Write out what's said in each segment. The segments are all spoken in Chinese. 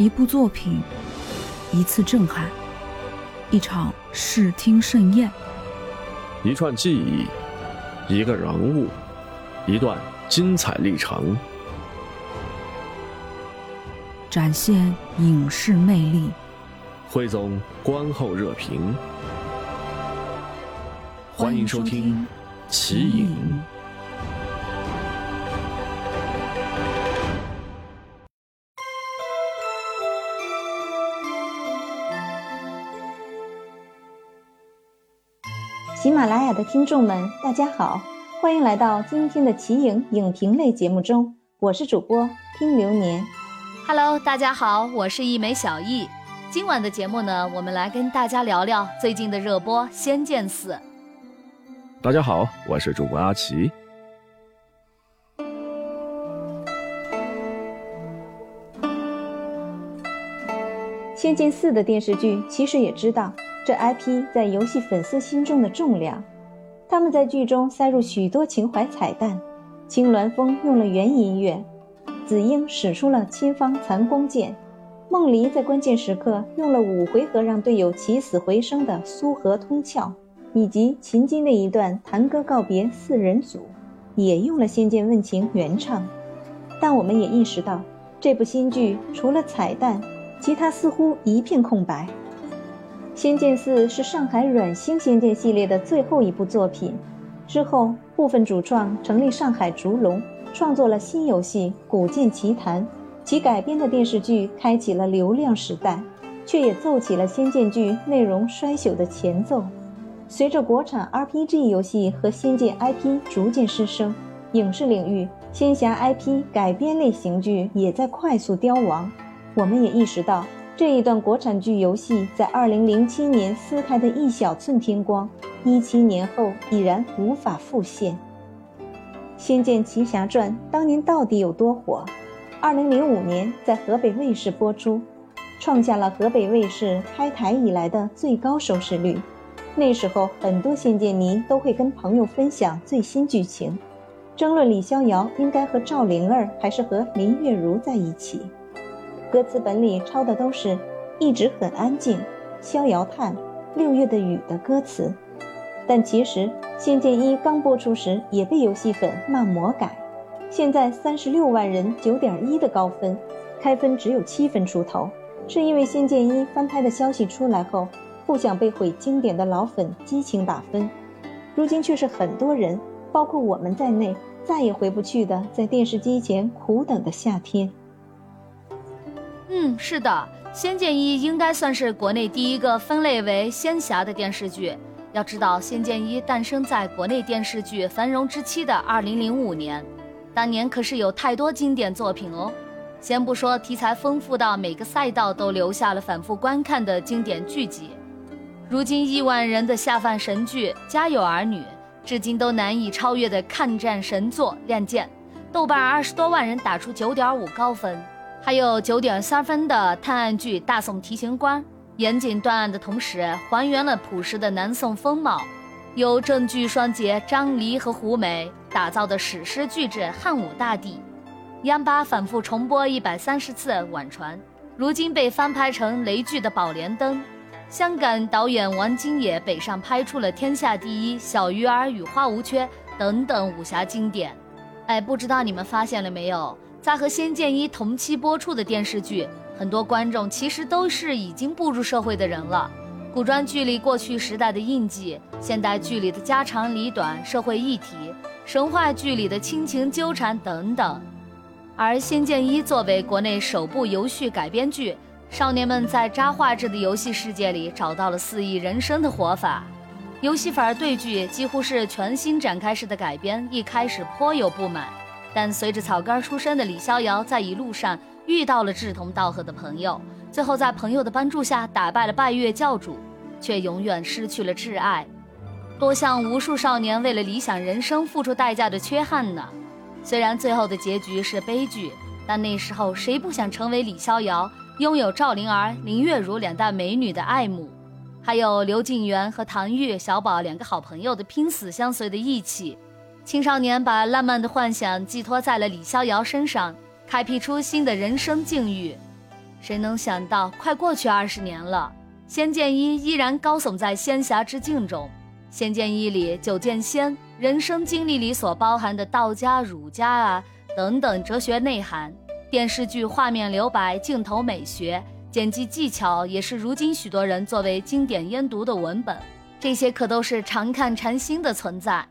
一部作品，一次震撼，一场视听盛宴，一串记忆，一个人物，一段精彩历程，展现影视魅力，汇总观后热评。欢迎收听《奇影》。的听众们，大家好，欢迎来到今天的奇影影评类节目中，我是主播听流年。Hello，大家好，我是一枚小艺。今晚的节目呢，我们来跟大家聊聊最近的热播《仙剑四》。大家好，我是主播阿奇。《仙剑四》的电视剧其实也知道。这 IP 在游戏粉丝心中的重量，他们在剧中塞入许多情怀彩蛋。青鸾峰用了原音乐，紫英使出了千方残光剑，梦离在关键时刻用了五回合让队友起死回生的苏河通窍，以及秦金那一段弹歌告别四人组，也用了《仙剑问情》原唱。但我们也意识到，这部新剧除了彩蛋，其他似乎一片空白。《仙剑四》是上海软星仙剑系列的最后一部作品，之后部分主创成立上海烛龙，创作了新游戏《古剑奇谭》，其改编的电视剧开启了流量时代，却也奏起了仙剑剧内容衰朽的前奏。随着国产 RPG 游戏和仙剑 IP 逐渐失声，影视领域仙侠 IP 改编类型剧也在快速凋亡。我们也意识到。这一段国产剧游戏在二零零七年撕开的一小寸天光，一七年后已然无法复现。《仙剑奇侠传》当年到底有多火？二零零五年在河北卫视播出，创下了河北卫视开台以来的最高收视率。那时候，很多仙剑迷都会跟朋友分享最新剧情，争论李逍遥应该和赵灵儿还是和林月如在一起。歌词本里抄的都是一直很安静、逍遥叹、六月的雨的歌词，但其实《仙剑一》刚播出时也被游戏粉骂魔改，现在三十六万人九点一的高分，开分只有七分出头，是因为《仙剑一》翻拍的消息出来后，不想被毁经典的老粉激情打分，如今却是很多人，包括我们在内，再也回不去的在电视机前苦等的夏天。嗯，是的，《仙剑一》应该算是国内第一个分类为仙侠的电视剧。要知道，《仙剑一》诞生在国内电视剧繁荣之期的2005年，当年可是有太多经典作品哦。先不说题材丰富到每个赛道都留下了反复观看的经典剧集，如今亿万人的下饭神剧《家有儿女》，至今都难以超越的抗战神作《亮剑》，豆瓣二十多万人打出9.5高分。还有九点三分的探案剧《大宋提刑官》，严谨断案的同时还原了朴实的南宋风貌；由正剧双杰张黎和胡梅打造的史诗巨制《汉武大帝》，央八反复重播一百三十次《晚传》，如今被翻拍成雷剧的《宝莲灯》；香港导演王晶也北上拍出了天下第一《小鱼儿与花无缺》等等武侠经典。哎，不知道你们发现了没有？在和《仙剑一》同期播出的电视剧，很多观众其实都是已经步入社会的人了。古装剧里过去时代的印记，现代剧里的家长里短、社会议题，神话剧里的亲情纠缠等等。而《仙剑一》作为国内首部游戏改编剧，少年们在渣画质的游戏世界里找到了肆意人生的活法。游戏粉对剧几乎是全新展开式的改编，一开始颇有不满。但随着草根出身的李逍遥在一路上遇到了志同道合的朋友，最后在朋友的帮助下打败了拜月教主，却永远失去了挚爱，多像无数少年为了理想人生付出代价的缺憾呢。虽然最后的结局是悲剧，但那时候谁不想成为李逍遥，拥有赵灵儿、林月如两大美女的爱慕，还有刘静元和唐钰、小宝两个好朋友的拼死相随的义气。青少年把浪漫的幻想寄托在了李逍遥身上，开辟出新的人生境遇。谁能想到，快过去二十年了，仙剑一依然高耸在仙侠之境中。仙剑一里九剑仙人生经历里所包含的道家、儒家啊等等哲学内涵，电视剧画面留白、镜头美学、剪辑技巧，也是如今许多人作为经典研读的文本。这些可都是常看禅心的存在。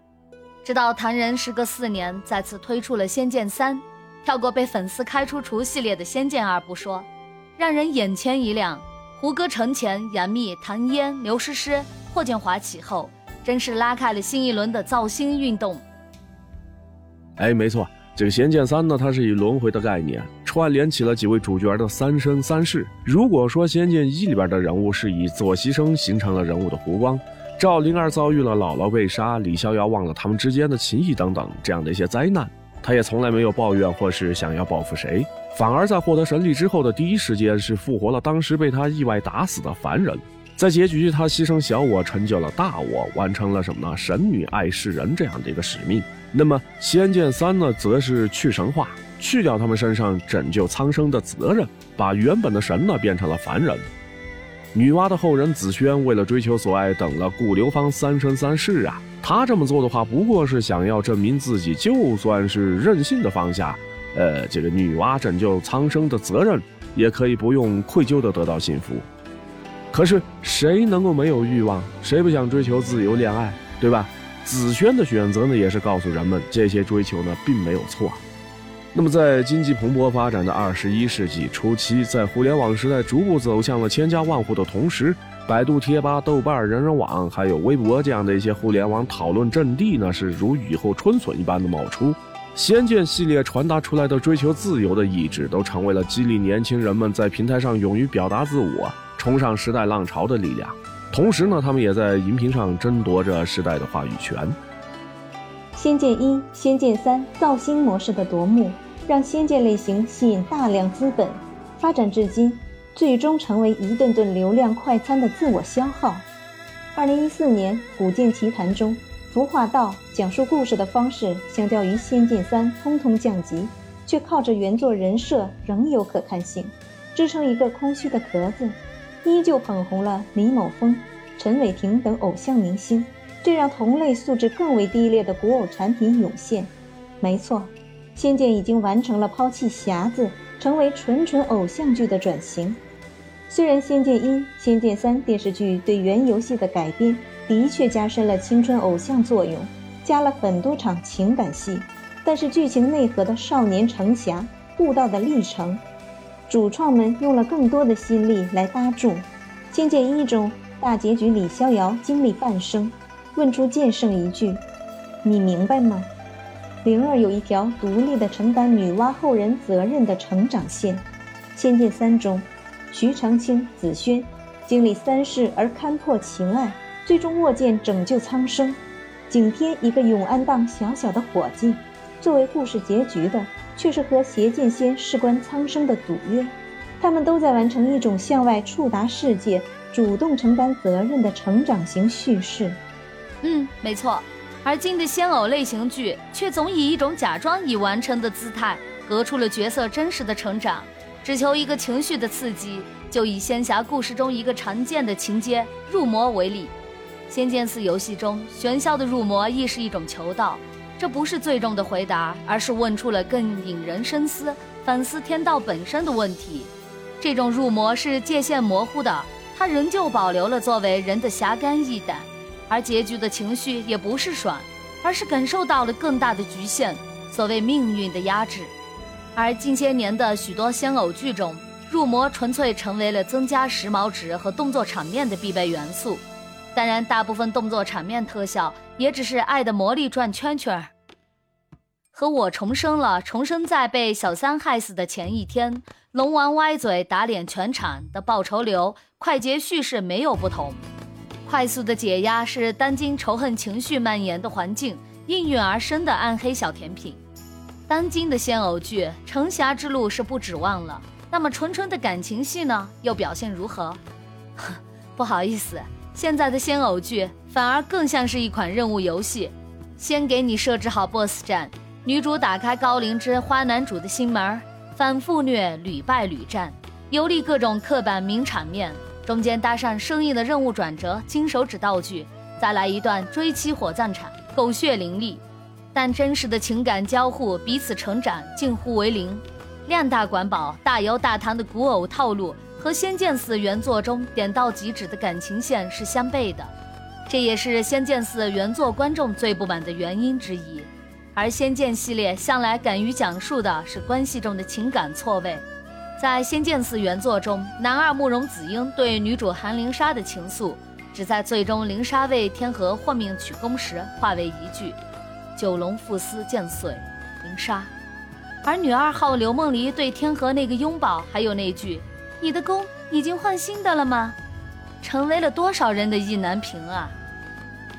直到唐人时隔四年再次推出了《仙剑三》，跳过被粉丝开除除系列的《仙剑二》不说，让人眼前一亮。胡歌、程前、杨幂、唐嫣、刘诗诗、霍建华起后，真是拉开了新一轮的造星运动。哎，没错，这个《仙剑三》呢，它是以轮回的概念串联起了几位主角的三生三世。如果说《仙剑一》里边的人物是以左牺牲形成了人物的弧光。赵灵儿遭遇了姥姥被杀，李逍遥忘了他们之间的情谊等等这样的一些灾难，他也从来没有抱怨或是想要报复谁，反而在获得神力之后的第一时间是复活了当时被他意外打死的凡人。在结局，他牺牲小我，成就了大我，完成了什么呢？神女爱世人这样的一个使命。那么《仙剑三》呢，则是去神话，去掉他们身上拯救苍生的责任，把原本的神呢变成了凡人。女娲的后人紫萱为了追求所爱，等了顾流芳三生三世啊！她这么做的话，不过是想要证明自己，就算是任性的放下，呃，这个女娲拯救苍生的责任，也可以不用愧疚的得到幸福。可是谁能够没有欲望？谁不想追求自由恋爱，对吧？紫萱的选择呢，也是告诉人们，这些追求呢，并没有错。那么，在经济蓬勃发展的二十一世纪初期，在互联网时代逐步走向了千家万户的同时，百度贴吧、豆瓣、人人网，还有微博这样的一些互联网讨论阵地呢，是如雨后春笋一般的冒出。仙剑系列传达出来的追求自由的意志，都成为了激励年轻人们在平台上勇于表达自我、冲上时代浪潮的力量。同时呢，他们也在荧屏上争夺着时代的话语权。仙剑一、仙剑三造星模式的夺目，让仙剑类型吸引大量资本，发展至今，最终成为一顿顿流量快餐的自我消耗。二零一四年《古剑奇谭》中，服化道讲述故事的方式，相较于仙剑三通通降级，却靠着原作人设仍有可看性，支撑一个空虚的壳子，依旧捧红了李某峰、陈伟霆等偶像明星。这让同类素质更为低劣的古偶产品涌现。没错，仙剑已经完成了抛弃匣子，成为纯纯偶像剧的转型。虽然《仙剑一》《仙剑三》电视剧对原游戏的改编的确加深了青春偶像作用，加了很多场情感戏，但是剧情内核的少年成侠、悟道的历程，主创们用了更多的心力来搭住。《仙剑一》中大结局，李逍遥经历半生。问出剑圣一句：“你明白吗？”灵儿有一条独立的承担女娲后人责任的成长线。《仙剑三》中，徐长卿、紫萱经历三世而勘破情爱，最终握剑拯救苍生。景天一个永安档小小的伙计，作为故事结局的，却是和邪剑仙事关苍生的赌约。他们都在完成一种向外触达世界、主动承担责任的成长型叙事。嗯，没错。而今的仙偶类型剧却总以一种假装已完成的姿态，隔出了角色真实的成长，只求一个情绪的刺激。就以仙侠故事中一个常见的情节入魔为例，《仙剑四》游戏中玄霄的入魔亦是一种求道，这不是最终的回答，而是问出了更引人深思、反思天道本身的问题。这种入魔是界限模糊的，它仍旧保留了作为人的侠肝义胆。而结局的情绪也不是爽，而是感受到了更大的局限，所谓命运的压制。而近些年的许多仙偶剧中，入魔纯粹成为了增加时髦值和动作场面的必备元素。当然，大部分动作场面特效也只是爱的魔力转圈圈。和我重生了，重生在被小三害死的前一天，龙王歪嘴打脸全场的报仇流，快捷叙事没有不同。快速的解压是当今仇恨情绪蔓延的环境应运而生的暗黑小甜品。当今的仙偶剧成侠之路是不指望了，那么纯纯的感情戏呢？又表现如何？不好意思，现在的仙偶剧反而更像是一款任务游戏，先给你设置好 BOSS 战，女主打开高灵芝花男主的心门，反复虐屡败屡战，游历各种刻板名场面，中间搭上生硬的任务转折、金手指道具，再来一段追妻火葬场，狗血淋漓。但真实的情感交互、彼此成长近乎为零。量大管饱、大摇大谈的古偶套路和《仙剑四》原作中点到即止的感情线是相悖的，这也是《仙剑四》原作观众最不满的原因之一。而《仙剑》系列向来敢于讲述的是关系中的情感错位。在《仙剑四》原作中，男二慕容紫英对女主韩灵莎的情愫，只在最终灵莎为天河换命取功时化为一句。九龙赴丝剑碎，灵纱。而女二号刘梦离对天河那个拥抱，还有那句“你的弓已经换新的了吗”，成为了多少人的意难平啊！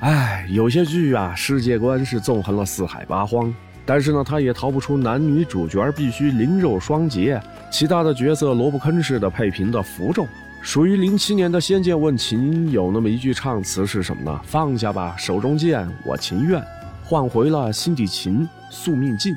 哎，有些剧啊，世界观是纵横了四海八荒，但是呢，他也逃不出男女主角必须灵肉双洁，其他的角色萝卜坑似的配平的符咒。属于零七年的《仙剑问情》有那么一句唱词是什么呢？放下吧，手中剑，我情愿。换回了心底情，宿命尽。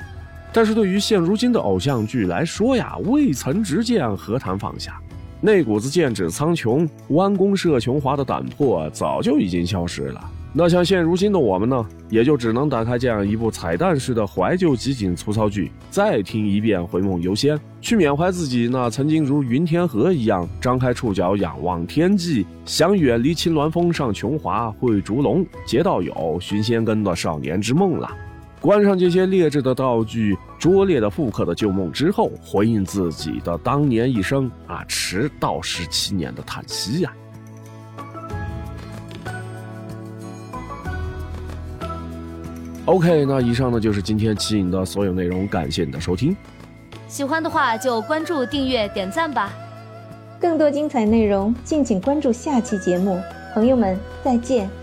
但是对于现如今的偶像剧来说呀，未曾执剑，何谈放下？那股子剑指苍穹、弯弓射琼华的胆魄，早就已经消失了。那像现如今的我们呢，也就只能打开这样一部彩蛋式的怀旧集锦粗糙剧，再听一遍《回梦游仙》，去缅怀自己那曾经如云天河一样张开触角仰望天际，想远离青鸾峰上琼华，会烛龙结道友寻仙根的少年之梦了。关上这些劣质的道具、拙劣的复刻的旧梦之后，回应自己的当年一生啊，迟到十七年的叹息呀。OK，那以上呢就是今天奇影的所有内容，感谢你的收听。喜欢的话就关注、订阅、点赞吧。更多精彩内容，敬请关注下期节目。朋友们，再见。